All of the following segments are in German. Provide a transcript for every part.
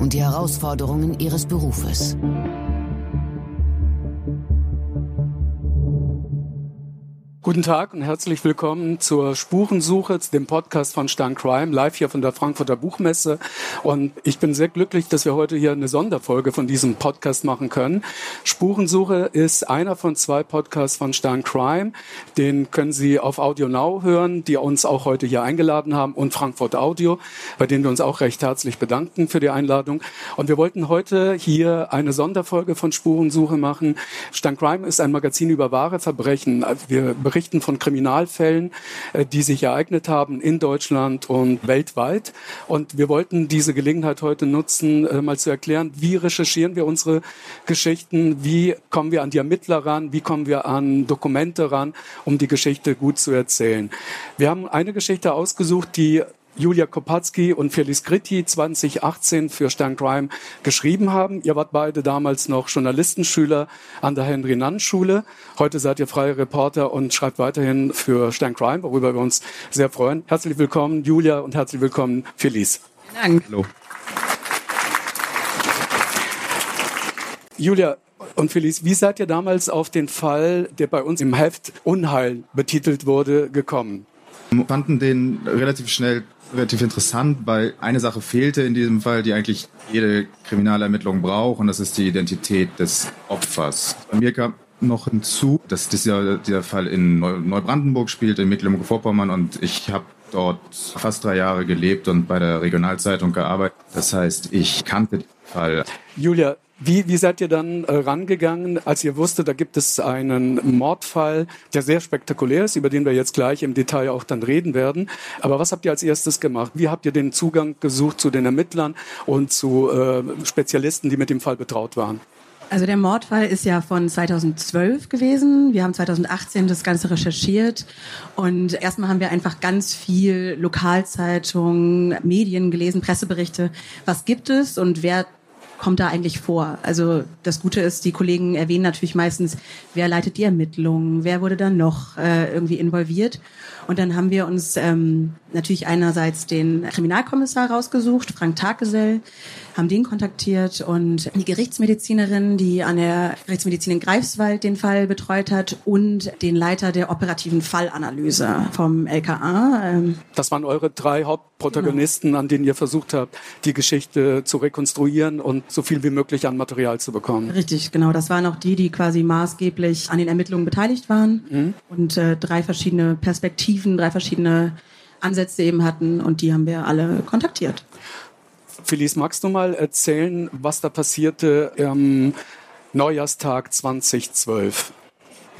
und die Herausforderungen ihres Berufes. Guten Tag und herzlich willkommen zur Spurensuche, dem Podcast von Stern Crime, live hier von der Frankfurter Buchmesse. Und ich bin sehr glücklich, dass wir heute hier eine Sonderfolge von diesem Podcast machen können. Spurensuche ist einer von zwei Podcasts von Stern Crime. Den können Sie auf Audio Now hören, die uns auch heute hier eingeladen haben und Frankfurt Audio, bei denen wir uns auch recht herzlich bedanken für die Einladung. Und wir wollten heute hier eine Sonderfolge von Spurensuche machen. Stern Crime ist ein Magazin über wahre Verbrechen. Wir berichten von Kriminalfällen, äh, die sich ereignet haben in Deutschland und weltweit. Und wir wollten diese Gelegenheit heute nutzen, äh, mal zu erklären, wie recherchieren wir unsere Geschichten, wie kommen wir an die Ermittler ran, wie kommen wir an Dokumente ran, um die Geschichte gut zu erzählen. Wir haben eine Geschichte ausgesucht, die Julia Kopatzky und Felix Gritti 2018 für Stern Crime geschrieben haben. Ihr wart beide damals noch Journalistenschüler an der Henry-Nann-Schule. Heute seid ihr freie Reporter und schreibt weiterhin für Stern Crime, worüber wir uns sehr freuen. Herzlich willkommen, Julia, und herzlich willkommen, Felix. Dank. Hallo. Julia, und Felice, wie seid ihr damals auf den Fall, der bei uns im Heft Unheil betitelt wurde, gekommen? Wir fanden den relativ schnell relativ interessant, weil eine Sache fehlte in diesem Fall, die eigentlich jede Kriminalermittlung braucht, und das ist die Identität des Opfers. Bei mir kam noch hinzu, dass dieser, dieser Fall in Neubrandenburg spielt, in Mecklenburg-Vorpommern, und ich habe dort fast drei Jahre gelebt und bei der Regionalzeitung gearbeitet. Das heißt, ich kannte den Fall. Julia, wie, wie seid ihr dann äh, rangegangen, als ihr wusstet, da gibt es einen Mordfall, der sehr spektakulär ist, über den wir jetzt gleich im Detail auch dann reden werden. Aber was habt ihr als erstes gemacht? Wie habt ihr den Zugang gesucht zu den Ermittlern und zu äh, Spezialisten, die mit dem Fall betraut waren? Also der Mordfall ist ja von 2012 gewesen. Wir haben 2018 das Ganze recherchiert und erstmal haben wir einfach ganz viel Lokalzeitungen, Medien gelesen, Presseberichte. Was gibt es und wer kommt da eigentlich vor? Also das Gute ist, die Kollegen erwähnen natürlich meistens, wer leitet die Ermittlungen, wer wurde da noch äh, irgendwie involviert. Und dann haben wir uns ähm, natürlich einerseits den Kriminalkommissar rausgesucht, Frank Taggesell, haben den kontaktiert und die Gerichtsmedizinerin, die an der Gerichtsmedizin in Greifswald den Fall betreut hat und den Leiter der operativen Fallanalyse vom LKA. Ähm, das waren eure drei Hauptprotagonisten, genau. an denen ihr versucht habt, die Geschichte zu rekonstruieren und so viel wie möglich an Material zu bekommen. Richtig, genau. Das waren auch die, die quasi maßgeblich an den Ermittlungen beteiligt waren mhm. und äh, drei verschiedene Perspektiven, drei verschiedene Ansätze eben hatten und die haben wir alle kontaktiert. Felice, magst du mal erzählen, was da passierte am Neujahrstag 2012?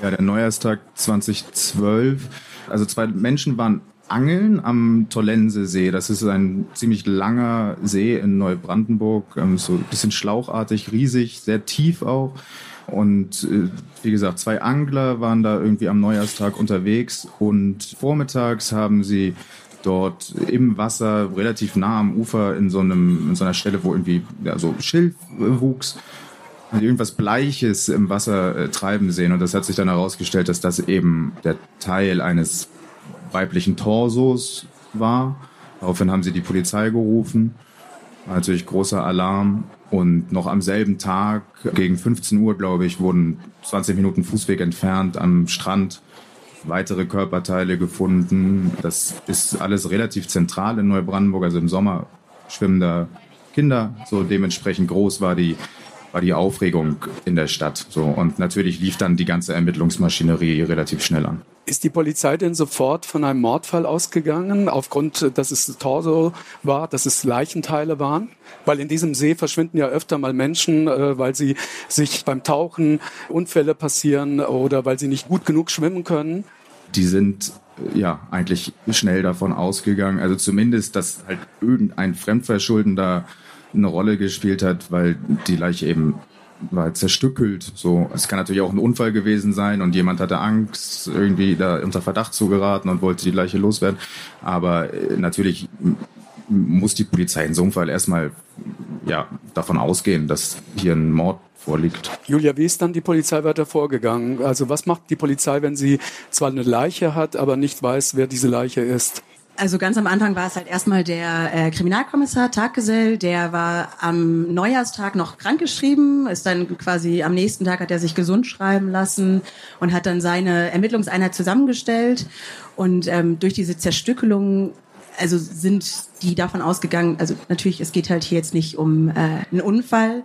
Ja, der Neujahrstag 2012. Also zwei Menschen waren angeln am Tollensesee. Das ist ein ziemlich langer See in Neubrandenburg, ähm, so ein bisschen schlauchartig, riesig, sehr tief auch. Und äh, wie gesagt, zwei Angler waren da irgendwie am Neujahrstag unterwegs und vormittags haben sie dort im Wasser, relativ nah am Ufer, in so, einem, in so einer Stelle, wo irgendwie ja, so Schilf äh, wuchs, irgendwas Bleiches im Wasser äh, treiben sehen. Und das hat sich dann herausgestellt, dass das eben der Teil eines weiblichen Torsos war. Daraufhin haben sie die Polizei gerufen. War natürlich großer Alarm. Und noch am selben Tag, gegen 15 Uhr, glaube ich, wurden 20 Minuten Fußweg entfernt am Strand weitere Körperteile gefunden. Das ist alles relativ zentral in Neubrandenburg. Also im Sommer schwimmen da Kinder. So dementsprechend groß war die, war die Aufregung in der Stadt. So, und natürlich lief dann die ganze Ermittlungsmaschinerie relativ schnell an. Ist die Polizei denn sofort von einem Mordfall ausgegangen, aufgrund, dass es Torso war, dass es Leichenteile waren? Weil in diesem See verschwinden ja öfter mal Menschen, äh, weil sie sich beim Tauchen Unfälle passieren oder weil sie nicht gut genug schwimmen können. Die sind äh, ja eigentlich schnell davon ausgegangen, also zumindest, dass halt irgendein fremdverschuldender eine Rolle gespielt hat, weil die Leiche eben war zerstückelt. So, es kann natürlich auch ein Unfall gewesen sein und jemand hatte Angst, irgendwie da unter Verdacht zu geraten und wollte die Leiche loswerden. Aber äh, natürlich muss die Polizei in so einem Fall erstmal ja, davon ausgehen, dass hier ein Mord vorliegt. Julia, wie ist dann die Polizei weiter vorgegangen? Also was macht die Polizei, wenn sie zwar eine Leiche hat, aber nicht weiß, wer diese Leiche ist? Also ganz am Anfang war es halt erstmal der äh, Kriminalkommissar Taggesell, der war am Neujahrstag noch krankgeschrieben, ist dann quasi am nächsten Tag hat er sich gesund schreiben lassen und hat dann seine Ermittlungseinheit zusammengestellt. Und ähm, durch diese Zerstückelung also sind die davon ausgegangen, also natürlich, es geht halt hier jetzt nicht um äh, einen Unfall.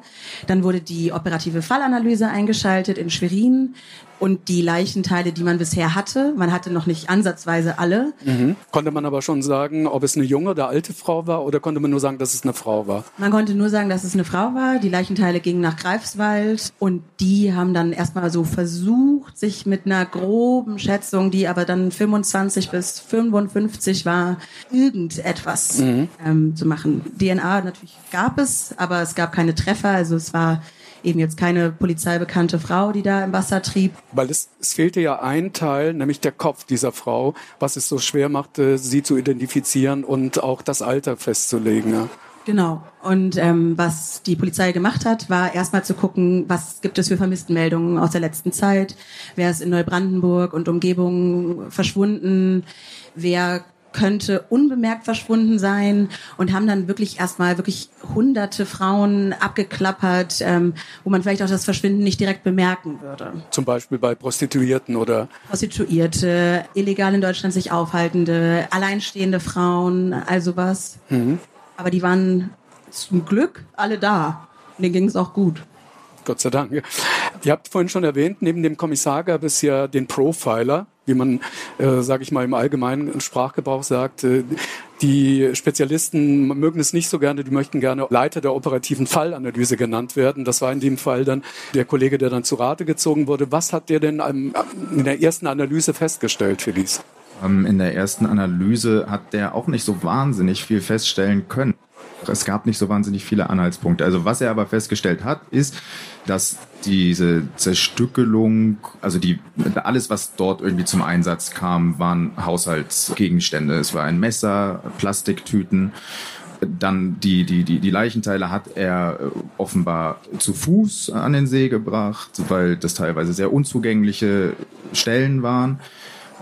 Dann wurde die operative Fallanalyse eingeschaltet in Schwerin und die Leichenteile, die man bisher hatte. Man hatte noch nicht ansatzweise alle. Mhm. Konnte man aber schon sagen, ob es eine junge oder alte Frau war oder konnte man nur sagen, dass es eine Frau war? Man konnte nur sagen, dass es eine Frau war. Die Leichenteile gingen nach Greifswald und die haben dann erstmal so versucht, sich mit einer groben Schätzung, die aber dann 25 bis 55 war, irgendetwas mhm. Ähm, zu machen. DNA natürlich gab es, aber es gab keine Treffer. Also es war eben jetzt keine polizeibekannte Frau, die da im Wasser trieb. Weil es, es fehlte ja ein Teil, nämlich der Kopf dieser Frau, was es so schwer machte, sie zu identifizieren und auch das Alter festzulegen. Ja. Genau. Und ähm, was die Polizei gemacht hat, war erstmal zu gucken, was gibt es für Vermisstenmeldungen aus der letzten Zeit, wer ist in Neubrandenburg und Umgebung verschwunden, wer könnte unbemerkt verschwunden sein und haben dann wirklich erstmal wirklich hunderte Frauen abgeklappert, ähm, wo man vielleicht auch das Verschwinden nicht direkt bemerken würde. Zum Beispiel bei Prostituierten oder? Prostituierte, illegal in Deutschland sich aufhaltende, alleinstehende Frauen, also was. Mhm. Aber die waren zum Glück alle da. Und denen ging es auch gut. Gott sei Dank. Ihr habt vorhin schon erwähnt, neben dem Kommissar gab es ja den Profiler, wie man, äh, sage ich mal, im allgemeinen Sprachgebrauch sagt. Äh, die Spezialisten mögen es nicht so gerne, die möchten gerne Leiter der operativen Fallanalyse genannt werden. Das war in dem Fall dann der Kollege, der dann zu Rate gezogen wurde. Was hat der denn in der ersten Analyse festgestellt, Felice? Ähm, in der ersten Analyse hat der auch nicht so wahnsinnig viel feststellen können es gab nicht so wahnsinnig viele Anhaltspunkte. Also was er aber festgestellt hat, ist, dass diese Zerstückelung, also die, alles, was dort irgendwie zum Einsatz kam, waren Haushaltsgegenstände. Es war ein Messer, Plastiktüten. Dann die, die, die, die Leichenteile hat er äh, offenbar zu Fuß an den See gebracht, weil das teilweise sehr unzugängliche Stellen waren.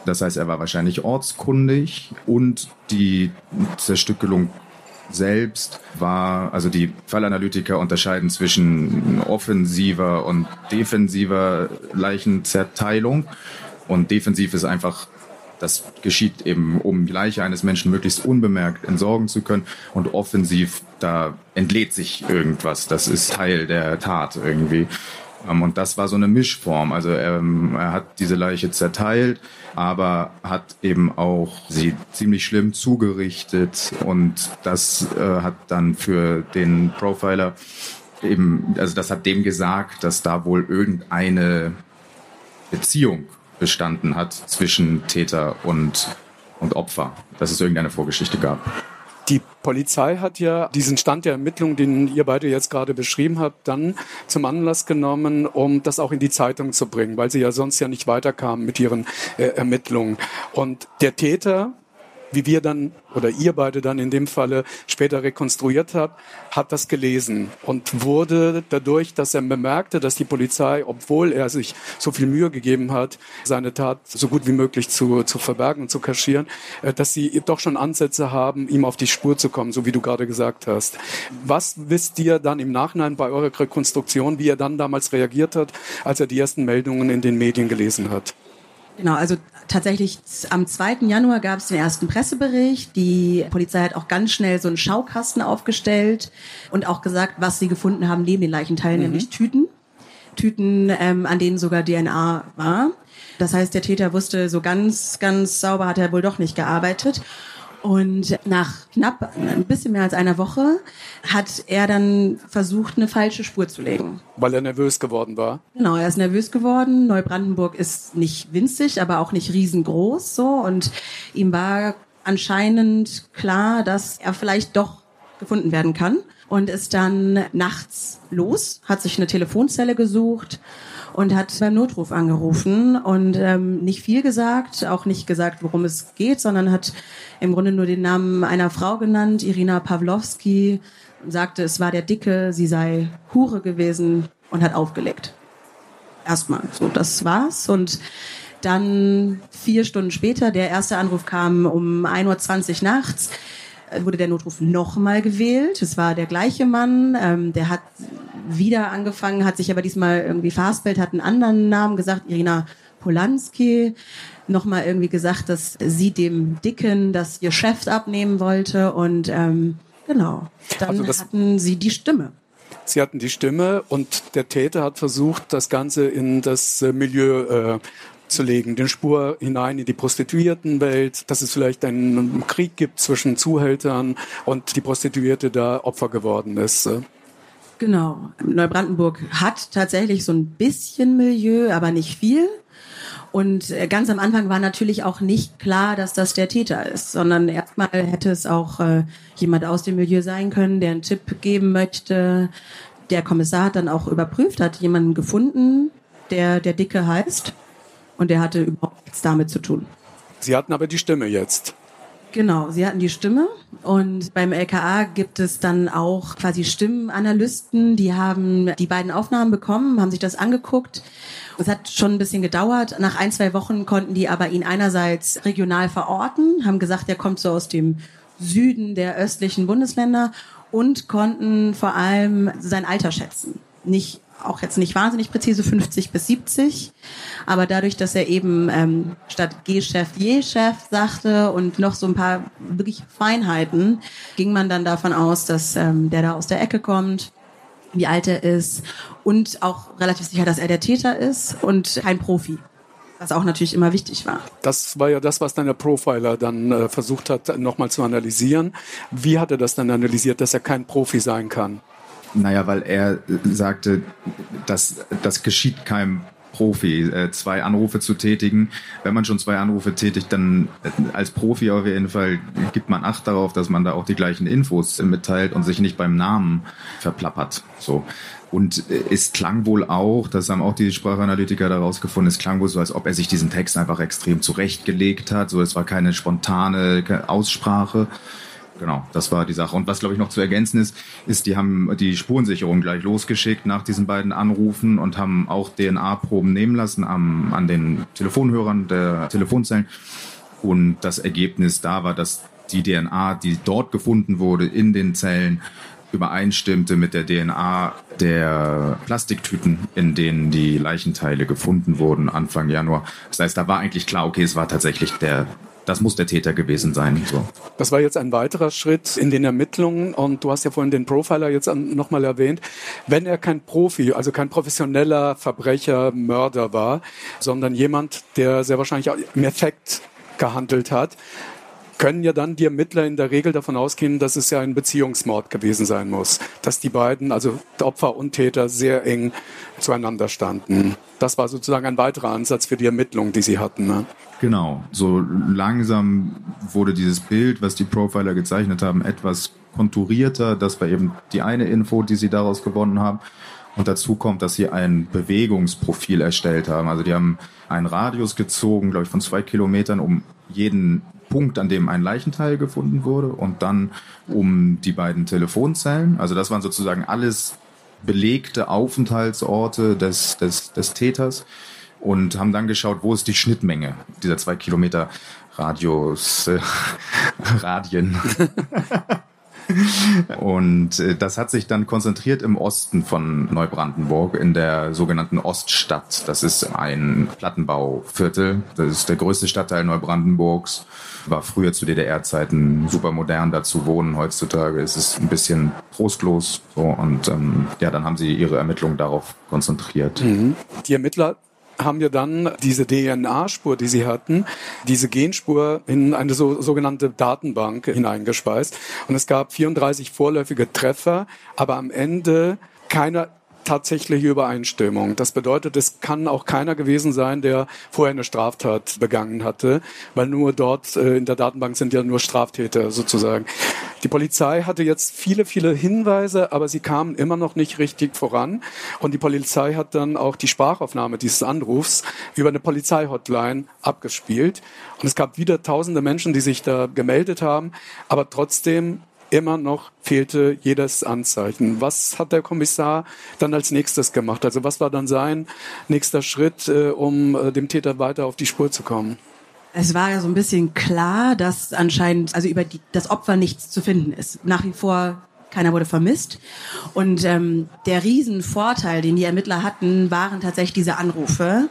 Das heißt, er war wahrscheinlich ortskundig und die Zerstückelung selbst war, also die Fallanalytiker unterscheiden zwischen offensiver und defensiver Leichenzerteilung. Und defensiv ist einfach, das geschieht eben, um die Leiche eines Menschen möglichst unbemerkt entsorgen zu können. Und offensiv, da entlädt sich irgendwas. Das ist Teil der Tat irgendwie. Ähm, und das war so eine Mischform. Also ähm, er hat diese Leiche zerteilt, aber hat eben auch sie ziemlich schlimm zugerichtet. Und das äh, hat dann für den Profiler eben, also das hat dem gesagt, dass da wohl irgendeine Beziehung bestanden hat zwischen Täter und, und Opfer, dass es irgendeine Vorgeschichte gab. Die Polizei hat ja diesen Stand der Ermittlungen, den ihr beide jetzt gerade beschrieben habt, dann zum Anlass genommen, um das auch in die Zeitung zu bringen, weil sie ja sonst ja nicht weiterkamen mit ihren äh, Ermittlungen. Und der Täter, wie wir dann oder ihr beide dann in dem Falle später rekonstruiert habt, hat das gelesen und wurde dadurch, dass er bemerkte, dass die Polizei, obwohl er sich so viel Mühe gegeben hat, seine Tat so gut wie möglich zu, zu verbergen und zu kaschieren, äh, dass sie doch schon Ansätze haben, ihm auf die Spur zu kommen, so wie du gerade gesagt hast. Was wisst ihr dann im Nachhinein bei eurer Rekonstruktion, wie er dann damals reagiert hat, als er die ersten Meldungen in den Medien gelesen hat? Genau, also tatsächlich am 2. Januar gab es den ersten Pressebericht. Die Polizei hat auch ganz schnell so einen Schaukasten aufgestellt und auch gesagt, was sie gefunden haben neben den Leichenteilen, mhm. nämlich Tüten. Tüten, ähm, an denen sogar DNA war. Das heißt, der Täter wusste, so ganz, ganz sauber hat er wohl doch nicht gearbeitet. Und nach knapp ein bisschen mehr als einer Woche hat er dann versucht, eine falsche Spur zu legen. Weil er nervös geworden war? Genau, er ist nervös geworden. Neubrandenburg ist nicht winzig, aber auch nicht riesengroß so. Und ihm war anscheinend klar, dass er vielleicht doch gefunden werden kann und ist dann nachts los, hat sich eine Telefonzelle gesucht und hat beim Notruf angerufen und ähm, nicht viel gesagt, auch nicht gesagt, worum es geht, sondern hat im Grunde nur den Namen einer Frau genannt, Irina Pawlowski, sagte, es war der Dicke, sie sei Hure gewesen und hat aufgelegt. Erstmal, so, das war's. Und dann vier Stunden später, der erste Anruf kam um 1.20 Uhr nachts, wurde der Notruf nochmal gewählt. Es war der gleiche Mann, ähm, der hat wieder angefangen, hat sich aber diesmal irgendwie verhaspelt, hat einen anderen Namen gesagt, Irina Polanski, nochmal irgendwie gesagt, dass sie dem Dicken das Geschäft abnehmen wollte und ähm, genau, dann also hatten sie die Stimme. Sie hatten die Stimme und der Täter hat versucht, das Ganze in das äh, Milieu äh, zu legen, den Spur hinein in die Prostituiertenwelt, dass es vielleicht einen Krieg gibt zwischen Zuhältern und die Prostituierte da Opfer geworden ist. Genau. Neubrandenburg hat tatsächlich so ein bisschen Milieu, aber nicht viel. Und äh, ganz am Anfang war natürlich auch nicht klar, dass das der Täter ist, sondern erstmal hätte es auch äh, jemand aus dem Milieu sein können, der einen Tipp geben möchte. Der Kommissar hat dann auch überprüft, hat jemanden gefunden, der der Dicke heißt. Und der hatte überhaupt nichts damit zu tun. Sie hatten aber die Stimme jetzt. Genau, sie hatten die Stimme und beim LKA gibt es dann auch quasi Stimmenanalysten, die haben die beiden Aufnahmen bekommen, haben sich das angeguckt. Es hat schon ein bisschen gedauert. Nach ein, zwei Wochen konnten die aber ihn einerseits regional verorten, haben gesagt, er kommt so aus dem Süden der östlichen Bundesländer und konnten vor allem sein Alter schätzen. Nicht auch jetzt nicht wahnsinnig präzise 50 bis 70, aber dadurch, dass er eben ähm, statt G-Chef Je-Chef sagte und noch so ein paar wirklich Feinheiten, ging man dann davon aus, dass ähm, der da aus der Ecke kommt, wie alt er ist und auch relativ sicher, dass er der Täter ist und kein Profi was auch natürlich immer wichtig war. Das war ja das, was dann der Profiler dann äh, versucht hat, nochmal zu analysieren. Wie hat er das dann analysiert, dass er kein Profi sein kann? Naja, weil er sagte, dass das geschieht keinem Profi, äh, zwei Anrufe zu tätigen. Wenn man schon zwei Anrufe tätigt, dann äh, als Profi auf jeden Fall gibt man Acht darauf, dass man da auch die gleichen Infos mitteilt und sich nicht beim Namen verplappert. So. Und äh, es klang wohl auch, das haben auch die Sprachanalytiker daraus gefunden, es klang wohl so, als ob er sich diesen Text einfach extrem zurechtgelegt hat. So, es war keine spontane Aussprache. Genau, das war die Sache. Und was, glaube ich, noch zu ergänzen ist, ist, die haben die Spurensicherung gleich losgeschickt nach diesen beiden Anrufen und haben auch DNA-Proben nehmen lassen am, an den Telefonhörern der Telefonzellen. Und das Ergebnis da war, dass die DNA, die dort gefunden wurde in den Zellen, übereinstimmte mit der DNA der Plastiktüten, in denen die Leichenteile gefunden wurden Anfang Januar. Das heißt, da war eigentlich klar, okay, es war tatsächlich der das muss der Täter gewesen sein. So. Das war jetzt ein weiterer Schritt in den Ermittlungen und du hast ja vorhin den Profiler jetzt nochmal erwähnt. Wenn er kein Profi, also kein professioneller Verbrecher, Mörder war, sondern jemand, der sehr wahrscheinlich im Effekt gehandelt hat, können ja dann die Ermittler in der Regel davon ausgehen, dass es ja ein Beziehungsmord gewesen sein muss. Dass die beiden, also Opfer und Täter, sehr eng zueinander standen. Das war sozusagen ein weiterer Ansatz für die Ermittlungen, die sie hatten. Ne? Genau, so langsam wurde dieses Bild, was die Profiler gezeichnet haben, etwas konturierter. Das war eben die eine Info, die sie daraus gewonnen haben. Und dazu kommt, dass sie ein Bewegungsprofil erstellt haben. Also die haben einen Radius gezogen, glaube ich, von zwei Kilometern um jeden Punkt, an dem ein Leichenteil gefunden wurde und dann um die beiden Telefonzellen. Also das waren sozusagen alles belegte Aufenthaltsorte des, des, des Täters und haben dann geschaut, wo ist die Schnittmenge dieser zwei Kilometer Radius, äh, Radien. Und äh, das hat sich dann konzentriert im Osten von Neubrandenburg, in der sogenannten Oststadt. Das ist ein Plattenbauviertel. Das ist der größte Stadtteil Neubrandenburgs. War früher zu DDR-Zeiten super modern da zu wohnen. Heutzutage ist es ein bisschen trostlos. So, und ähm, ja, dann haben sie ihre Ermittlungen darauf konzentriert. Mhm. Die Ermittler haben wir dann diese DNA-Spur, die sie hatten, diese Genspur in eine so, sogenannte Datenbank hineingespeist. Und es gab 34 vorläufige Treffer, aber am Ende keine tatsächliche Übereinstimmung. Das bedeutet, es kann auch keiner gewesen sein, der vorher eine Straftat begangen hatte, weil nur dort äh, in der Datenbank sind ja nur Straftäter sozusagen. Die Polizei hatte jetzt viele, viele Hinweise, aber sie kamen immer noch nicht richtig voran. Und die Polizei hat dann auch die Sprachaufnahme dieses Anrufs über eine Polizeihotline abgespielt. Und es gab wieder tausende Menschen, die sich da gemeldet haben, aber trotzdem immer noch fehlte jedes Anzeichen. Was hat der Kommissar dann als nächstes gemacht? Also was war dann sein nächster Schritt, äh, um äh, dem Täter weiter auf die Spur zu kommen? Es war ja so ein bisschen klar, dass anscheinend also über die, das Opfer nichts zu finden ist. Nach wie vor keiner wurde vermisst. Und ähm, der Riesenvorteil, den die Ermittler hatten, waren tatsächlich diese Anrufe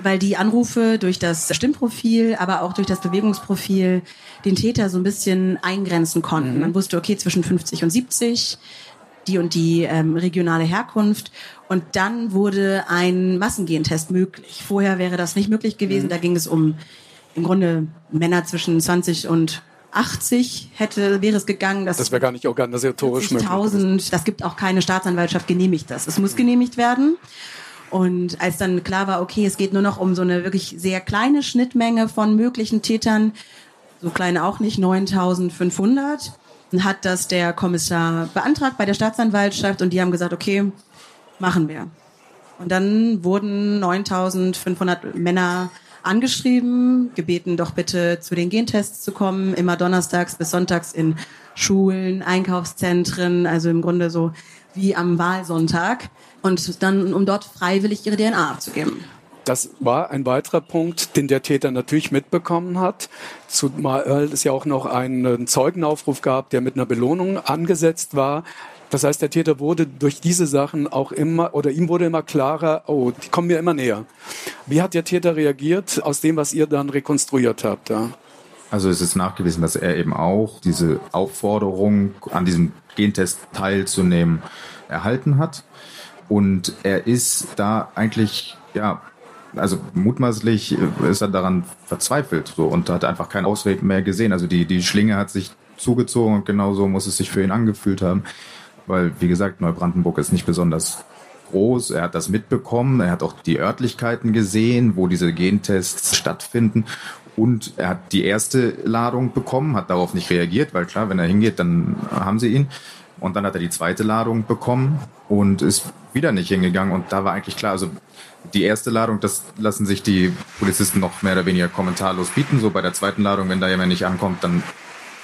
weil die Anrufe durch das Stimmprofil, aber auch durch das Bewegungsprofil den Täter so ein bisschen eingrenzen konnten. Mhm. Man wusste, okay, zwischen 50 und 70, die und die ähm, regionale Herkunft. Und dann wurde ein Massengentest möglich. Vorher wäre das nicht möglich gewesen. Mhm. Da ging es um im Grunde Männer zwischen 20 und 80 hätte, wäre es gegangen. Das, das wäre gar nicht organisatorisch möglich. 1000, das gibt auch keine Staatsanwaltschaft genehmigt das. Es muss genehmigt werden. Und als dann klar war, okay, es geht nur noch um so eine wirklich sehr kleine Schnittmenge von möglichen Tätern, so klein auch nicht, 9500, hat das der Kommissar beantragt bei der Staatsanwaltschaft und die haben gesagt, okay, machen wir. Und dann wurden 9500 Männer angeschrieben, gebeten, doch bitte zu den Gentests zu kommen, immer donnerstags bis sonntags in Schulen, Einkaufszentren, also im Grunde so wie am Wahlsonntag und dann, um dort freiwillig ihre DNA abzugeben. Das war ein weiterer Punkt, den der Täter natürlich mitbekommen hat, zumal es ja auch noch einen Zeugenaufruf gab, der mit einer Belohnung angesetzt war. Das heißt, der Täter wurde durch diese Sachen auch immer, oder ihm wurde immer klarer, oh, die kommen mir immer näher. Wie hat der Täter reagiert aus dem, was ihr dann rekonstruiert habt? Ja? Also es ist nachgewiesen, dass er eben auch diese Aufforderung, an diesem Gentest teilzunehmen, erhalten hat. Und er ist da eigentlich, ja, also mutmaßlich ist er daran verzweifelt so und hat einfach keinen Ausweg mehr gesehen. Also die, die Schlinge hat sich zugezogen und genauso muss es sich für ihn angefühlt haben. Weil, wie gesagt, Neubrandenburg ist nicht besonders groß. Er hat das mitbekommen. Er hat auch die Örtlichkeiten gesehen, wo diese Gentests stattfinden. Und er hat die erste Ladung bekommen, hat darauf nicht reagiert, weil klar, wenn er hingeht, dann haben sie ihn. Und dann hat er die zweite Ladung bekommen und ist wieder nicht hingegangen. Und da war eigentlich klar, also die erste Ladung, das lassen sich die Polizisten noch mehr oder weniger kommentarlos bieten. So bei der zweiten Ladung, wenn da jemand nicht ankommt, dann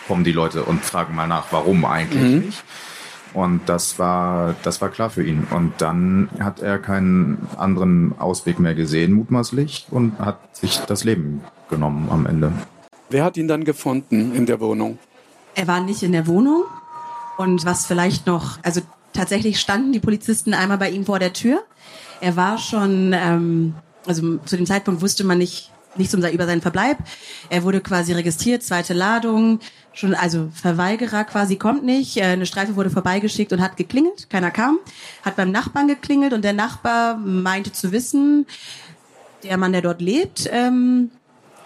kommen die Leute und fragen mal nach, warum eigentlich mhm. nicht. Und das war, das war klar für ihn. Und dann hat er keinen anderen Ausweg mehr gesehen, mutmaßlich, und hat sich das Leben genommen am Ende. Wer hat ihn dann gefunden in der Wohnung? Er war nicht in der Wohnung. Und was vielleicht noch, also tatsächlich standen die Polizisten einmal bei ihm vor der Tür. Er war schon, ähm, also zu dem Zeitpunkt wusste man nicht nichts um, über seinen Verbleib. Er wurde quasi registriert, zweite Ladung, schon also Verweigerer quasi kommt nicht. Äh, eine Streife wurde vorbeigeschickt und hat geklingelt, keiner kam. Hat beim Nachbarn geklingelt und der Nachbar meinte zu wissen, der Mann, der dort lebt, ähm,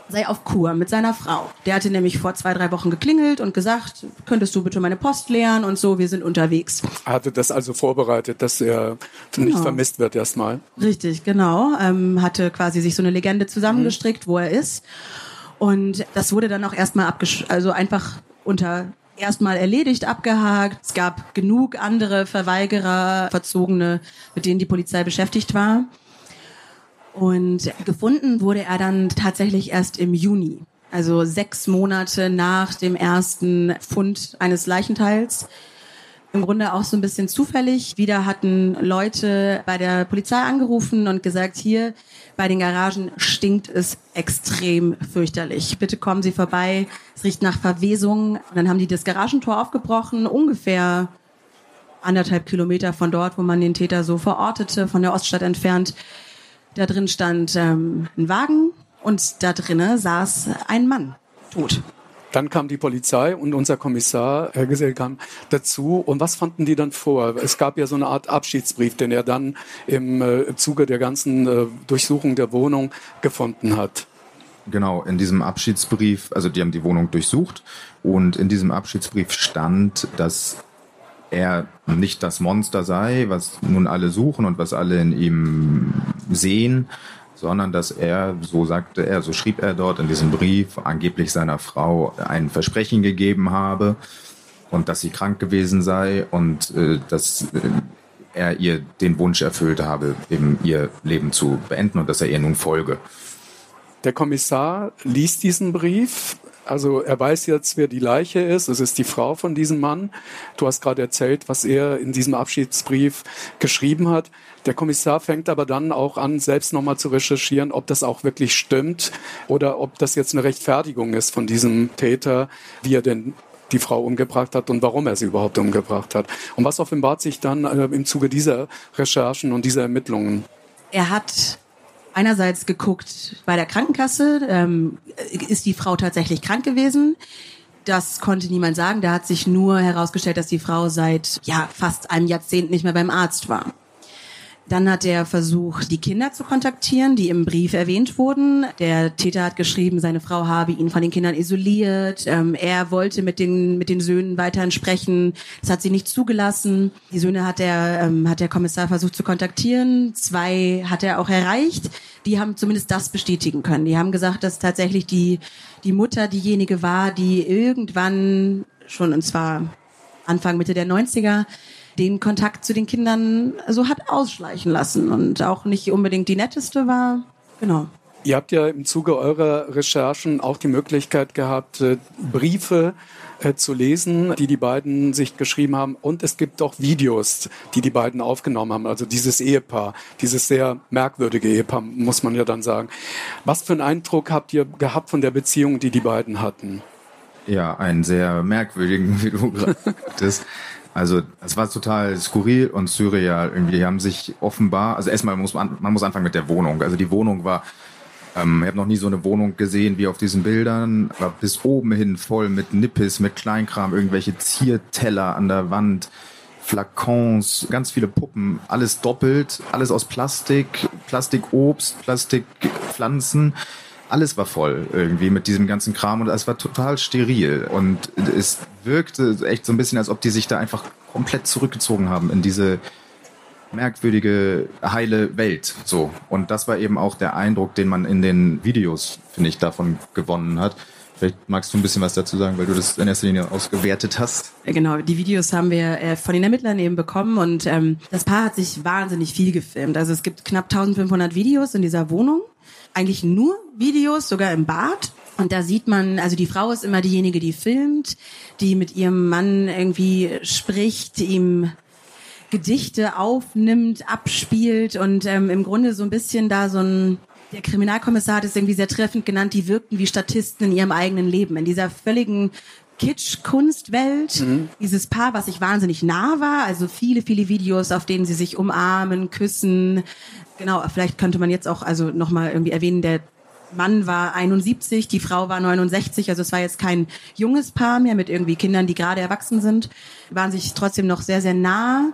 sei auf Kur mit seiner Frau. Der hatte nämlich vor zwei, drei Wochen geklingelt und gesagt, könntest du bitte meine Post leeren und so, wir sind unterwegs. Er hatte das also vorbereitet, dass er genau. nicht vermisst wird erstmal. Richtig, genau. Ähm, hatte quasi sich so eine Legende zusammengestrickt, mhm. wo er ist. Und das wurde dann auch erstmal abgesch also einfach unter erstmal erledigt, abgehakt. Es gab genug andere Verweigerer, Verzogene, mit denen die Polizei beschäftigt war. Und gefunden wurde er dann tatsächlich erst im Juni, also sechs Monate nach dem ersten Fund eines Leichenteils. Im Grunde auch so ein bisschen zufällig. Wieder hatten Leute bei der Polizei angerufen und gesagt, hier bei den Garagen stinkt es extrem fürchterlich. Bitte kommen Sie vorbei. Es riecht nach Verwesung. Und dann haben die das Garagentor aufgebrochen, ungefähr anderthalb Kilometer von dort, wo man den Täter so verortete, von der Oststadt entfernt. Da drin stand ähm, ein Wagen und da drinnen saß ein Mann tot. Dann kam die Polizei und unser Kommissar, Herr Gesell, kam dazu. Und was fanden die dann vor? Es gab ja so eine Art Abschiedsbrief, den er dann im äh, Zuge der ganzen äh, Durchsuchung der Wohnung gefunden hat. Genau, in diesem Abschiedsbrief, also die haben die Wohnung durchsucht und in diesem Abschiedsbrief stand, dass er nicht das Monster sei, was nun alle suchen und was alle in ihm sehen, sondern dass er, so sagte er, so schrieb er dort in diesem Brief, angeblich seiner Frau ein Versprechen gegeben habe und dass sie krank gewesen sei und äh, dass äh, er ihr den Wunsch erfüllt habe, eben ihr Leben zu beenden und dass er ihr nun folge. Der Kommissar liest diesen Brief. Also er weiß jetzt, wer die Leiche ist. Es ist die Frau von diesem Mann. Du hast gerade erzählt, was er in diesem Abschiedsbrief geschrieben hat. Der Kommissar fängt aber dann auch an, selbst nochmal zu recherchieren, ob das auch wirklich stimmt oder ob das jetzt eine Rechtfertigung ist von diesem Täter, wie er denn die Frau umgebracht hat und warum er sie überhaupt umgebracht hat. Und was offenbart sich dann äh, im Zuge dieser Recherchen und dieser Ermittlungen? Er hat einerseits geguckt bei der Krankenkasse, ähm, ist die Frau tatsächlich krank gewesen? Das konnte niemand sagen. Da hat sich nur herausgestellt, dass die Frau seit ja fast einem Jahrzehnt nicht mehr beim Arzt war. Dann hat er versucht, die Kinder zu kontaktieren, die im Brief erwähnt wurden. Der Täter hat geschrieben, seine Frau habe ihn von den Kindern isoliert. Ähm, er wollte mit den, mit den Söhnen weiterhin sprechen. Das hat sie nicht zugelassen. Die Söhne hat der, ähm, hat der Kommissar versucht zu kontaktieren. Zwei hat er auch erreicht. Die haben zumindest das bestätigen können. Die haben gesagt, dass tatsächlich die, die Mutter diejenige war, die irgendwann schon, und zwar Anfang, Mitte der 90er, den Kontakt zu den Kindern so hat ausschleichen lassen und auch nicht unbedingt die netteste war. Genau. Ihr habt ja im Zuge eurer Recherchen auch die Möglichkeit gehabt, äh, Briefe äh, zu lesen, die die beiden sich geschrieben haben. Und es gibt auch Videos, die die beiden aufgenommen haben. Also dieses Ehepaar, dieses sehr merkwürdige Ehepaar, muss man ja dann sagen. Was für einen Eindruck habt ihr gehabt von der Beziehung, die die beiden hatten? Ja, einen sehr merkwürdigen, wie du gerade sagtest. Also es war total skurril und surreal. Irgendwie haben sich offenbar, also erstmal muss man, man muss anfangen mit der Wohnung. Also die Wohnung war, ähm, ich habe noch nie so eine Wohnung gesehen wie auf diesen Bildern, war bis oben hin voll mit Nippes, mit Kleinkram, irgendwelche Zierteller an der Wand. Flakons, ganz viele Puppen, alles doppelt, alles aus Plastik, Plastikobst, Plastikpflanzen alles war voll irgendwie mit diesem ganzen Kram und es war total steril und es wirkte echt so ein bisschen, als ob die sich da einfach komplett zurückgezogen haben in diese merkwürdige, heile Welt. So. Und das war eben auch der Eindruck, den man in den Videos, finde ich, davon gewonnen hat. Vielleicht magst du ein bisschen was dazu sagen, weil du das in erster Linie ausgewertet hast. Genau, die Videos haben wir äh, von den Ermittlern eben bekommen und ähm, das Paar hat sich wahnsinnig viel gefilmt. Also es gibt knapp 1500 Videos in dieser Wohnung eigentlich nur Videos, sogar im Bad. Und da sieht man, also die Frau ist immer diejenige, die filmt, die mit ihrem Mann irgendwie spricht, ihm Gedichte aufnimmt, abspielt und ähm, im Grunde so ein bisschen da so ein der Kriminalkommissar hat es irgendwie sehr treffend genannt, die wirkten wie Statisten in ihrem eigenen Leben, in dieser völligen Kitsch-Kunstwelt. Mhm. Dieses Paar, was sich wahnsinnig nah war, also viele, viele Videos, auf denen sie sich umarmen, küssen, Genau, vielleicht könnte man jetzt auch also nochmal irgendwie erwähnen, der Mann war 71, die Frau war 69, also es war jetzt kein junges Paar mehr mit irgendwie Kindern, die gerade erwachsen sind, waren sich trotzdem noch sehr, sehr nah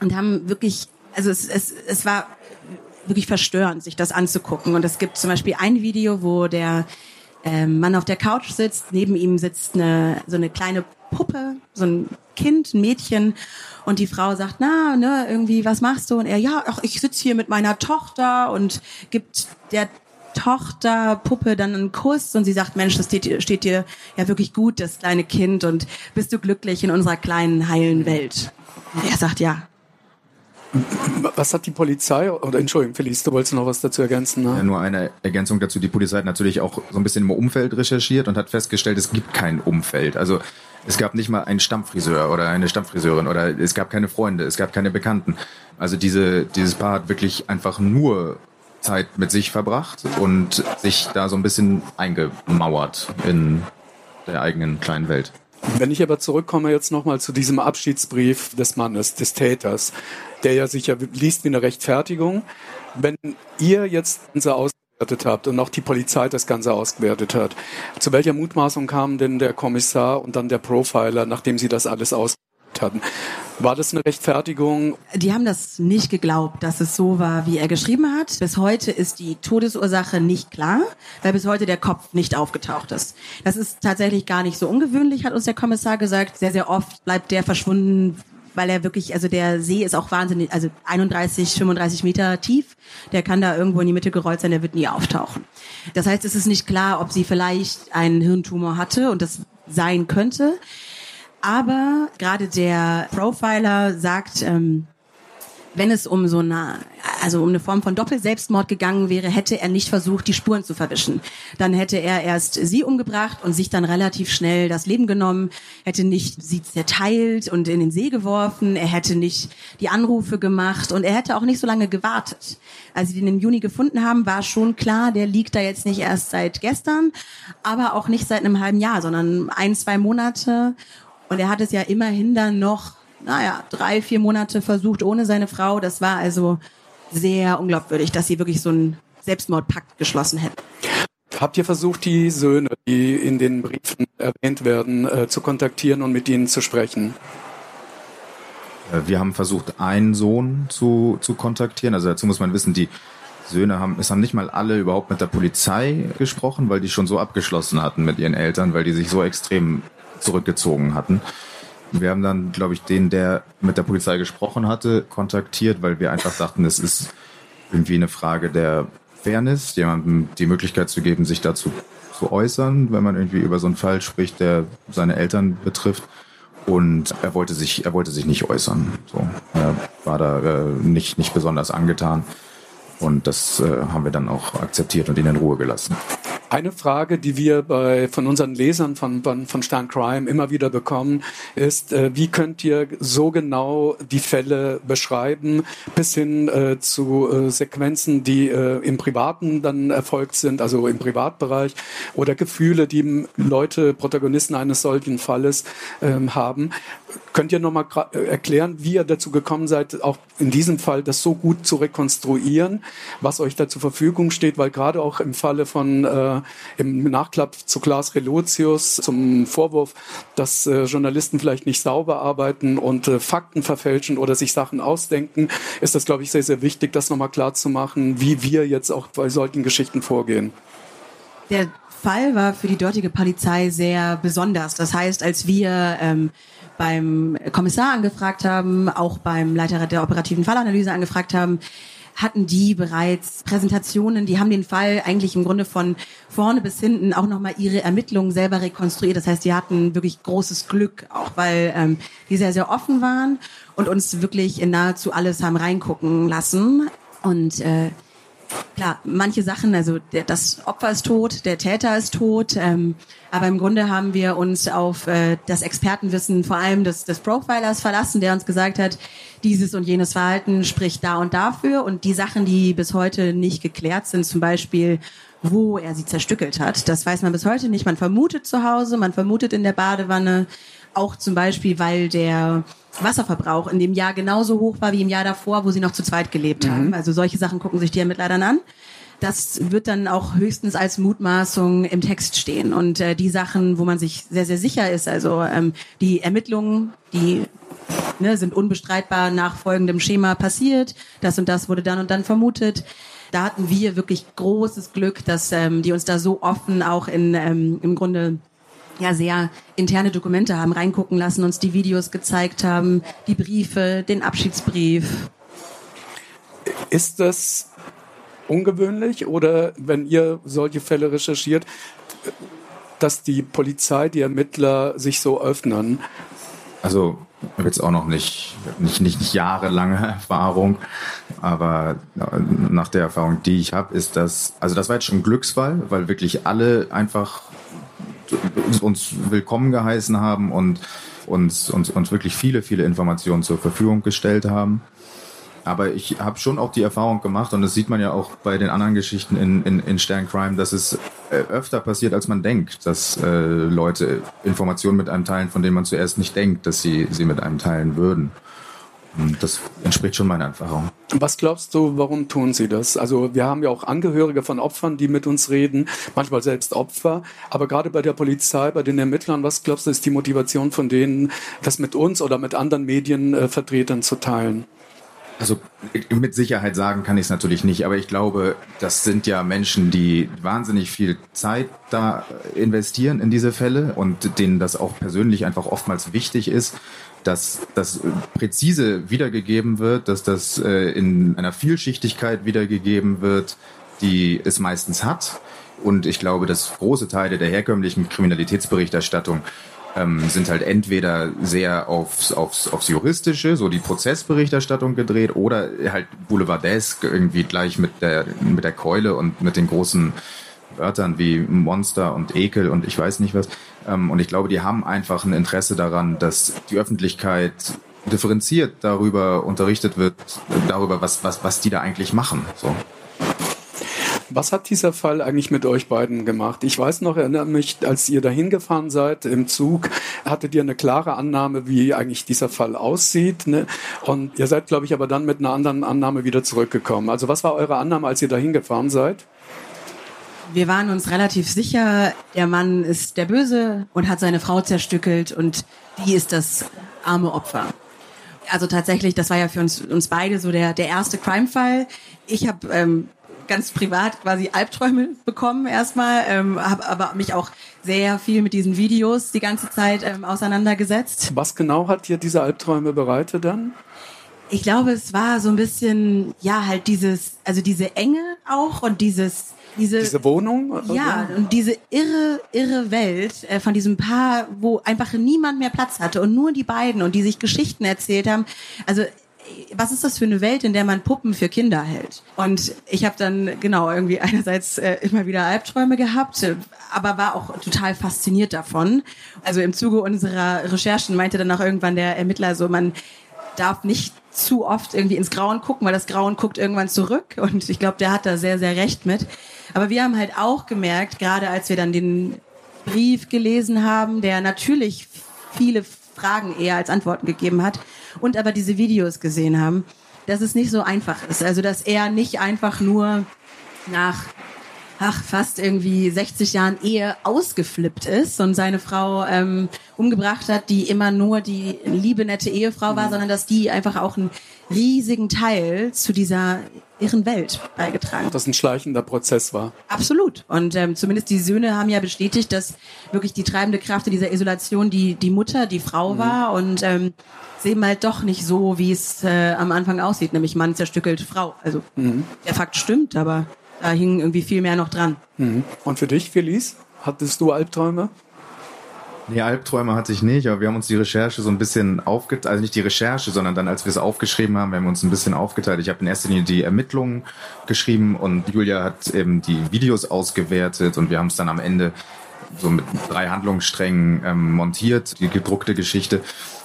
und haben wirklich, also es, es, es war wirklich verstörend, sich das anzugucken. Und es gibt zum Beispiel ein Video, wo der ähm, Mann auf der Couch sitzt, neben ihm sitzt eine, so eine kleine Puppe, so ein Kind, ein Mädchen und die Frau sagt, na, ne, irgendwie, was machst du? Und er, ja, ach, ich sitze hier mit meiner Tochter und gibt der Tochter, Puppe dann einen Kuss und sie sagt, Mensch, das steht, steht dir ja wirklich gut, das kleine Kind und bist du glücklich in unserer kleinen, heilen Welt? Und er sagt, ja. Was hat die Polizei, oder Entschuldigung, Felice, du wolltest noch was dazu ergänzen? Ne? Ja, nur eine Ergänzung dazu. Die Polizei hat natürlich auch so ein bisschen im Umfeld recherchiert und hat festgestellt, es gibt kein Umfeld. Also es gab nicht mal einen Stammfriseur oder eine Stammfriseurin oder es gab keine Freunde, es gab keine Bekannten. Also diese, dieses Paar hat wirklich einfach nur Zeit mit sich verbracht und sich da so ein bisschen eingemauert in der eigenen kleinen Welt. Wenn ich aber zurückkomme jetzt nochmal zu diesem Abschiedsbrief des Mannes, des Täters, der ja sicher liest wie eine Rechtfertigung. Wenn ihr jetzt unser Aus ausgewertet habt und auch die Polizei das Ganze ausgewertet hat. Zu welcher Mutmaßung kam denn der Kommissar und dann der Profiler, nachdem sie das alles ausgewertet hatten? War das eine Rechtfertigung? Die haben das nicht geglaubt, dass es so war, wie er geschrieben hat. Bis heute ist die Todesursache nicht klar, weil bis heute der Kopf nicht aufgetaucht ist. Das ist tatsächlich gar nicht so ungewöhnlich, hat uns der Kommissar gesagt. Sehr, sehr oft bleibt der verschwunden, weil er wirklich, also der See ist auch wahnsinnig, also 31, 35 Meter tief. Der kann da irgendwo in die Mitte gerollt sein, der wird nie auftauchen. Das heißt, es ist nicht klar, ob sie vielleicht einen Hirntumor hatte und das sein könnte. Aber gerade der Profiler sagt, ähm, wenn es um so eine, also um eine Form von Doppelselbstmord gegangen wäre, hätte er nicht versucht, die Spuren zu verwischen. Dann hätte er erst sie umgebracht und sich dann relativ schnell das Leben genommen, hätte nicht sie zerteilt und in den See geworfen, er hätte nicht die Anrufe gemacht und er hätte auch nicht so lange gewartet. Als sie den im Juni gefunden haben, war schon klar, der liegt da jetzt nicht erst seit gestern, aber auch nicht seit einem halben Jahr, sondern ein, zwei Monate. Und er hat es ja immerhin dann noch naja, drei, vier Monate versucht ohne seine Frau. Das war also sehr unglaubwürdig, dass sie wirklich so einen Selbstmordpakt geschlossen hätten. Habt ihr versucht, die Söhne, die in den Briefen erwähnt werden, äh, zu kontaktieren und mit ihnen zu sprechen? Äh, wir haben versucht, einen Sohn zu, zu kontaktieren. Also dazu muss man wissen, die Söhne haben, es haben nicht mal alle überhaupt mit der Polizei gesprochen, weil die schon so abgeschlossen hatten mit ihren Eltern, weil die sich so extrem zurückgezogen hatten. Wir haben dann, glaube ich, den, der mit der Polizei gesprochen hatte, kontaktiert, weil wir einfach dachten, es ist irgendwie eine Frage der Fairness, jemandem die Möglichkeit zu geben, sich dazu zu äußern, wenn man irgendwie über so einen Fall spricht, der seine Eltern betrifft. Und er wollte sich, er wollte sich nicht äußern. So, er war da äh, nicht, nicht besonders angetan. Und das äh, haben wir dann auch akzeptiert und ihn in Ruhe gelassen. Eine Frage, die wir bei, von unseren Lesern von, von, von Stern Crime immer wieder bekommen, ist, äh, wie könnt ihr so genau die Fälle beschreiben, bis hin äh, zu äh, Sequenzen, die äh, im Privaten dann erfolgt sind, also im Privatbereich, oder Gefühle, die Leute, Protagonisten eines solchen Falles ähm, haben. Könnt ihr nochmal äh, erklären, wie ihr dazu gekommen seid, auch in diesem Fall das so gut zu rekonstruieren, was euch da zur Verfügung steht, weil gerade auch im Falle von äh, im Nachklapp zu Klaas Relotius zum Vorwurf, dass äh, Journalisten vielleicht nicht sauber arbeiten und äh, Fakten verfälschen oder sich Sachen ausdenken, ist das, glaube ich, sehr, sehr wichtig, das nochmal klar zu machen, wie wir jetzt auch bei solchen Geschichten vorgehen. Der Fall war für die dortige Polizei sehr besonders. Das heißt, als wir ähm, beim Kommissar angefragt haben, auch beim Leiter der operativen Fallanalyse angefragt haben, hatten die bereits Präsentationen, die haben den Fall eigentlich im Grunde von vorne bis hinten auch nochmal ihre Ermittlungen selber rekonstruiert. Das heißt, die hatten wirklich großes Glück, auch weil ähm, die sehr, sehr offen waren und uns wirklich in nahezu alles haben reingucken lassen. Und äh, klar, manche Sachen, also der, das Opfer ist tot, der Täter ist tot, ähm, aber im Grunde haben wir uns auf äh, das Expertenwissen vor allem des, des Profilers verlassen, der uns gesagt hat, dieses und jenes Verhalten spricht da und dafür und die Sachen, die bis heute nicht geklärt sind, zum Beispiel wo er sie zerstückelt hat. Das weiß man bis heute nicht. Man vermutet zu Hause, man vermutet in der Badewanne, auch zum Beispiel, weil der Wasserverbrauch in dem Jahr genauso hoch war wie im Jahr davor, wo sie noch zu zweit gelebt haben. Mhm. Also solche Sachen gucken sich die Ermittler an. Das wird dann auch höchstens als Mutmaßung im Text stehen. Und äh, die Sachen, wo man sich sehr, sehr sicher ist, also ähm, die Ermittlungen, die ne, sind unbestreitbar nach folgendem Schema passiert. Das und das wurde dann und dann vermutet. Da hatten wir wirklich großes Glück, dass ähm, die uns da so offen auch in ähm, im Grunde ja sehr interne Dokumente haben reingucken lassen, uns die Videos gezeigt haben, die Briefe, den Abschiedsbrief. Ist das ungewöhnlich oder wenn ihr solche Fälle recherchiert, dass die Polizei, die Ermittler sich so öffnen? Also ich habe jetzt auch noch nicht, nicht, nicht, nicht jahrelange Erfahrung, aber nach der Erfahrung, die ich habe, ist das, also das war jetzt schon ein Glücksfall, weil wirklich alle einfach uns willkommen geheißen haben und uns, uns, uns wirklich viele, viele Informationen zur Verfügung gestellt haben. Aber ich habe schon auch die Erfahrung gemacht, und das sieht man ja auch bei den anderen Geschichten in, in, in Sterncrime, dass es äh, öfter passiert, als man denkt, dass äh, Leute Informationen mit einem teilen, von denen man zuerst nicht denkt, dass sie sie mit einem teilen würden. Das entspricht schon meiner Erfahrung. Was glaubst du, warum tun sie das? Also wir haben ja auch Angehörige von Opfern, die mit uns reden, manchmal selbst Opfer, aber gerade bei der Polizei, bei den Ermittlern, was glaubst du, ist die Motivation von denen, das mit uns oder mit anderen Medienvertretern zu teilen? Also mit Sicherheit sagen kann ich es natürlich nicht, aber ich glaube, das sind ja Menschen, die wahnsinnig viel Zeit da investieren in diese Fälle und denen das auch persönlich einfach oftmals wichtig ist, dass das präzise wiedergegeben wird, dass das äh, in einer Vielschichtigkeit wiedergegeben wird, die es meistens hat. Und ich glaube, dass große Teile der herkömmlichen Kriminalitätsberichterstattung ähm, sind halt entweder sehr aufs, aufs, aufs Juristische, so die Prozessberichterstattung gedreht, oder halt boulevardesk irgendwie gleich mit der, mit der Keule und mit den großen Wörtern wie Monster und Ekel und ich weiß nicht was. Ähm, und ich glaube, die haben einfach ein Interesse daran, dass die Öffentlichkeit differenziert darüber unterrichtet wird, darüber, was, was, was die da eigentlich machen. So. Was hat dieser Fall eigentlich mit euch beiden gemacht? Ich weiß noch, erinnere mich, als ihr dahin gefahren seid im Zug, hattet ihr eine klare Annahme, wie eigentlich dieser Fall aussieht. Ne? Und ihr seid, glaube ich, aber dann mit einer anderen Annahme wieder zurückgekommen. Also was war eure Annahme, als ihr dahin gefahren seid? Wir waren uns relativ sicher, der Mann ist der Böse und hat seine Frau zerstückelt und die ist das arme Opfer. Also tatsächlich, das war ja für uns, uns beide so der, der erste Crime-Fall. Ich habe ähm, ganz privat quasi Albträume bekommen erstmal, ähm, habe aber mich auch sehr viel mit diesen Videos die ganze Zeit ähm, auseinandergesetzt. Was genau hat dir diese Albträume bereitet dann? Ich glaube, es war so ein bisschen, ja, halt dieses, also diese Enge auch und dieses diese, diese Wohnung? Ja, und diese irre, irre Welt äh, von diesem Paar, wo einfach niemand mehr Platz hatte und nur die beiden und die sich Geschichten erzählt haben. Also was ist das für eine Welt, in der man Puppen für Kinder hält? Und ich habe dann genau irgendwie einerseits äh, immer wieder Albträume gehabt, äh, aber war auch total fasziniert davon. Also im Zuge unserer Recherchen meinte dann auch irgendwann der Ermittler so, man darf nicht zu oft irgendwie ins Grauen gucken, weil das Grauen guckt irgendwann zurück. Und ich glaube, der hat da sehr, sehr recht mit. Aber wir haben halt auch gemerkt, gerade als wir dann den Brief gelesen haben, der natürlich viele Fragen eher als Antworten gegeben hat und aber diese Videos gesehen haben, dass es nicht so einfach ist. Also, dass er nicht einfach nur nach ach, fast irgendwie 60 Jahren Ehe ausgeflippt ist und seine Frau ähm, umgebracht hat, die immer nur die liebe, nette Ehefrau war, mhm. sondern dass die einfach auch einen riesigen Teil zu dieser irren Welt beigetragen. Dass ein schleichender Prozess war. Absolut. Und ähm, zumindest die Söhne haben ja bestätigt, dass wirklich die treibende Kraft in dieser Isolation die, die Mutter, die Frau mhm. war und ähm, es eben halt doch nicht so, wie es äh, am Anfang aussieht, nämlich Mann zerstückelt Frau. Also mhm. der Fakt stimmt, aber da hing irgendwie viel mehr noch dran. Mhm. Und für dich, Felice, hattest du Albträume? Nee, Albträume hatte ich nicht, aber wir haben uns die Recherche so ein bisschen aufgeteilt, also nicht die Recherche, sondern dann, als wir es aufgeschrieben haben, wir haben uns ein bisschen aufgeteilt. Ich habe in erster Linie die Ermittlungen geschrieben und Julia hat eben die Videos ausgewertet und wir haben es dann am Ende so mit drei Handlungssträngen ähm, montiert, die gedruckte Geschichte.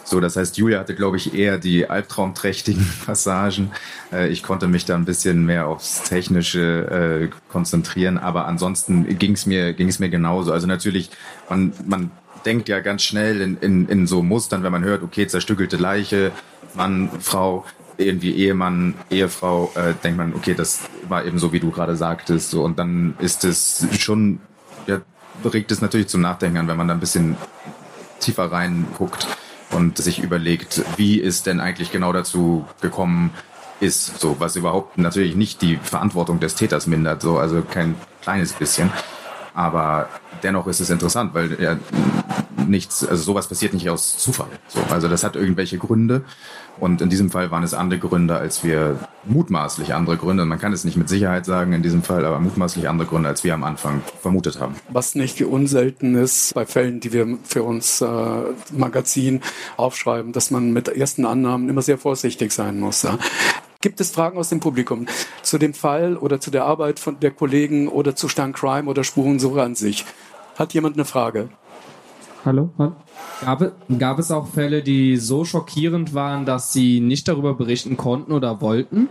So, das heißt, Julia hatte, glaube ich, eher die albtraumträchtigen Passagen. Äh, ich konnte mich da ein bisschen mehr aufs Technische äh, konzentrieren, aber ansonsten ging es mir, ging es mir genauso. Also natürlich, man, man denkt ja ganz schnell in, in, in so Mustern, wenn man hört, okay, zerstückelte Leiche, Mann, Frau, irgendwie Ehemann, Ehefrau, äh, denkt man, okay, das war eben so, wie du gerade sagtest. So, und dann ist es schon, ja, regt es natürlich zum Nachdenken an, wenn man da ein bisschen tiefer reinguckt und sich überlegt, wie ist denn eigentlich genau dazu gekommen ist, so was überhaupt natürlich nicht die Verantwortung des Täters mindert, so also kein kleines bisschen. Aber dennoch ist es interessant, weil ja nichts, also sowas passiert nicht aus Zufall. So, also das hat irgendwelche Gründe. Und in diesem Fall waren es andere Gründe, als wir mutmaßlich andere Gründe. Man kann es nicht mit Sicherheit sagen in diesem Fall, aber mutmaßlich andere Gründe, als wir am Anfang vermutet haben. Was nicht unselten ist bei Fällen, die wir für uns äh, Magazin aufschreiben, dass man mit ersten Annahmen immer sehr vorsichtig sein muss. Ja. Gibt es Fragen aus dem Publikum zu dem Fall oder zu der Arbeit von der Kollegen oder zu Stern Crime oder Spurensuche an sich? Hat jemand eine Frage? Hallo? Gab, gab es auch Fälle, die so schockierend waren, dass Sie nicht darüber berichten konnten oder wollten?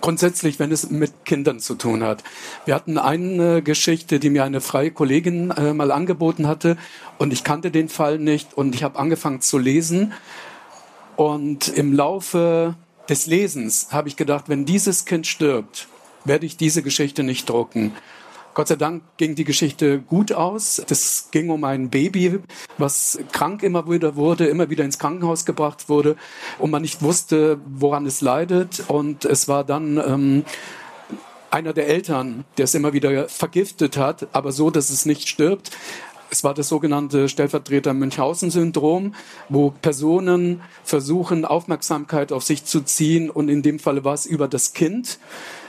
grundsätzlich, wenn es mit Kindern zu tun hat. Wir hatten eine Geschichte, die mir eine freie Kollegin äh, mal angeboten hatte und ich kannte den Fall nicht und ich habe angefangen zu lesen und im Laufe des Lesens habe ich gedacht, wenn dieses Kind stirbt, werde ich diese Geschichte nicht drucken. Gott sei Dank ging die Geschichte gut aus. Das ging um ein Baby, was krank immer wieder wurde, immer wieder ins Krankenhaus gebracht wurde und man nicht wusste, woran es leidet. Und es war dann ähm, einer der Eltern, der es immer wieder vergiftet hat, aber so, dass es nicht stirbt. Es war das sogenannte Stellvertreter-Münchhausen-Syndrom, wo Personen versuchen, Aufmerksamkeit auf sich zu ziehen und in dem Fall war es über das Kind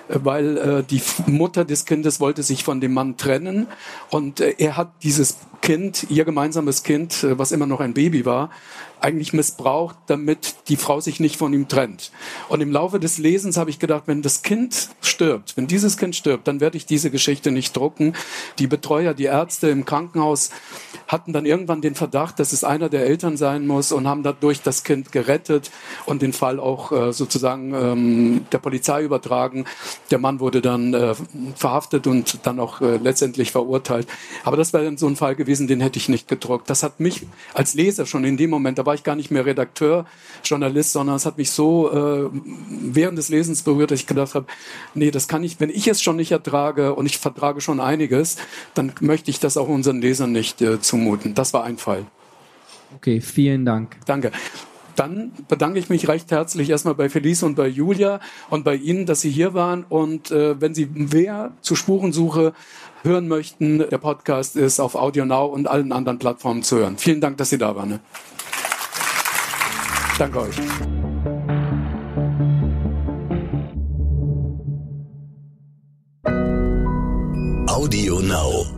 weil äh, die Mutter des Kindes wollte sich von dem Mann trennen und äh, er hat dieses Kind, ihr gemeinsames Kind, äh, was immer noch ein Baby war, eigentlich missbraucht, damit die Frau sich nicht von ihm trennt. Und im Laufe des Lesens habe ich gedacht, wenn das Kind stirbt, wenn dieses Kind stirbt, dann werde ich diese Geschichte nicht drucken. Die Betreuer, die Ärzte im Krankenhaus hatten dann irgendwann den Verdacht, dass es einer der Eltern sein muss und haben dadurch das Kind gerettet und den Fall auch äh, sozusagen ähm, der Polizei übertragen. Der Mann wurde dann äh, verhaftet und dann auch letztendlich verurteilt. Aber das wäre dann so ein Fall gewesen, den hätte ich nicht gedruckt. Das hat mich als Leser schon in dem Moment, da war ich gar nicht mehr Redakteur, Journalist, sondern es hat mich so äh, während des Lesens berührt, dass ich gedacht habe, nee, das kann ich, wenn ich es schon nicht ertrage und ich vertrage schon einiges, dann möchte ich das auch unseren Lesern nicht äh, zumuten. Das war ein Fall. Okay, vielen Dank. Danke. Dann bedanke ich mich recht herzlich erstmal bei Felice und bei Julia und bei Ihnen, dass Sie hier waren. Und äh, wenn Sie mehr zur Spurensuche hören möchten, der Podcast ist auf AudioNow und allen anderen Plattformen zu hören. Vielen Dank, dass Sie da waren. Ne? Danke euch. Audio Now.